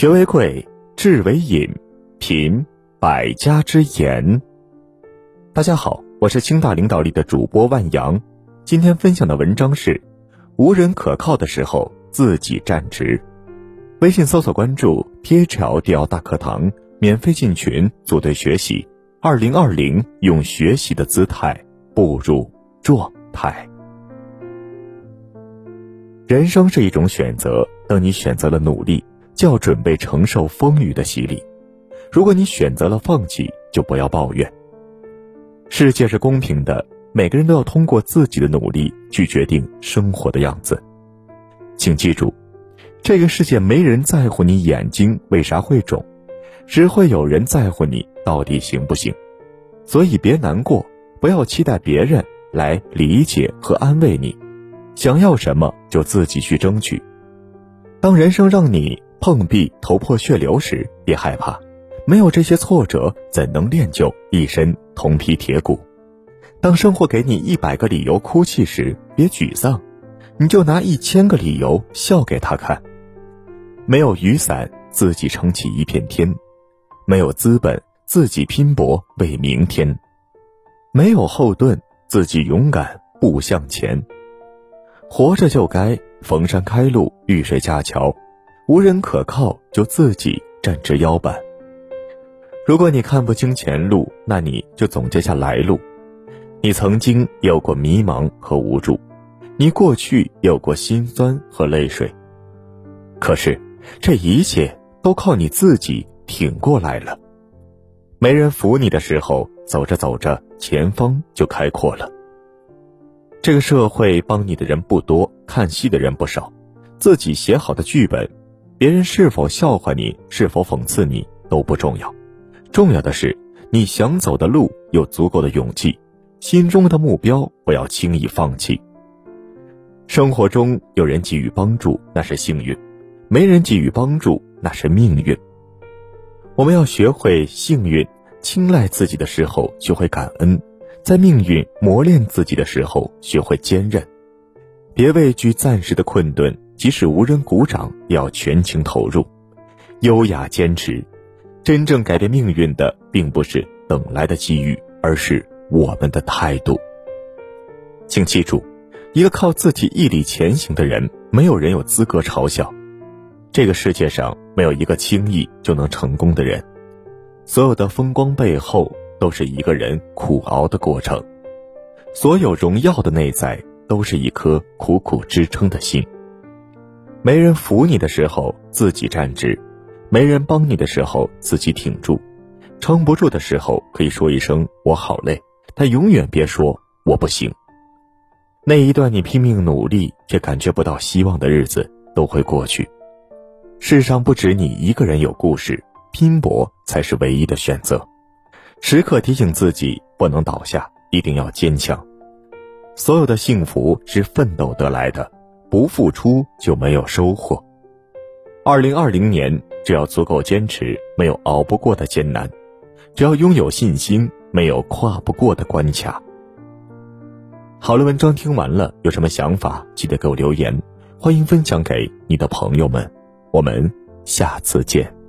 学为贵，智为引，品百家之言。大家好，我是清大领导力的主播万阳。今天分享的文章是：无人可靠的时候，自己站直。微信搜索关注 T H L D L 大课堂，免费进群组队学习。二零二零，用学习的姿态步入状态。人生是一种选择，等你选择了努力。就要准备承受风雨的洗礼。如果你选择了放弃，就不要抱怨。世界是公平的，每个人都要通过自己的努力去决定生活的样子。请记住，这个世界没人在乎你眼睛为啥会肿，只会有人在乎你到底行不行。所以别难过，不要期待别人来理解和安慰你。想要什么就自己去争取。当人生让你。碰壁头破血流时，别害怕，没有这些挫折，怎能练就一身铜皮铁骨？当生活给你一百个理由哭泣时，别沮丧，你就拿一千个理由笑给他看。没有雨伞，自己撑起一片天；没有资本，自己拼搏为明天；没有后盾，自己勇敢步向前。活着就该逢山开路，遇水架桥。无人可靠，就自己站直腰板。如果你看不清前路，那你就总结下来路。你曾经有过迷茫和无助，你过去有过心酸和泪水，可是这一切都靠你自己挺过来了。没人扶你的时候，走着走着，前方就开阔了。这个社会帮你的人不多，看戏的人不少，自己写好的剧本。别人是否笑话你，是否讽刺你都不重要，重要的是你想走的路有足够的勇气，心中的目标不要轻易放弃。生活中有人给予帮助，那是幸运；没人给予帮助，那是命运。我们要学会幸运青睐自己的时候，学会感恩；在命运磨练自己的时候，学会坚韧。别畏惧暂时的困顿。即使无人鼓掌，也要全情投入，优雅坚持。真正改变命运的，并不是等来的机遇，而是我们的态度。请记住，一个靠自己毅力前行的人，没有人有资格嘲笑。这个世界上没有一个轻易就能成功的人，所有的风光背后，都是一个人苦熬的过程。所有荣耀的内在，都是一颗苦苦支撑的心。没人扶你的时候，自己站直；没人帮你的时候，自己挺住。撑不住的时候，可以说一声“我好累”，但永远别说“我不行”。那一段你拼命努力却感觉不到希望的日子都会过去。世上不止你一个人有故事，拼搏才是唯一的选择。时刻提醒自己不能倒下，一定要坚强。所有的幸福是奋斗得来的。不付出就没有收获。二零二零年，只要足够坚持，没有熬不过的艰难；只要拥有信心，没有跨不过的关卡。好了，文章听完了，有什么想法记得给我留言，欢迎分享给你的朋友们。我们下次见。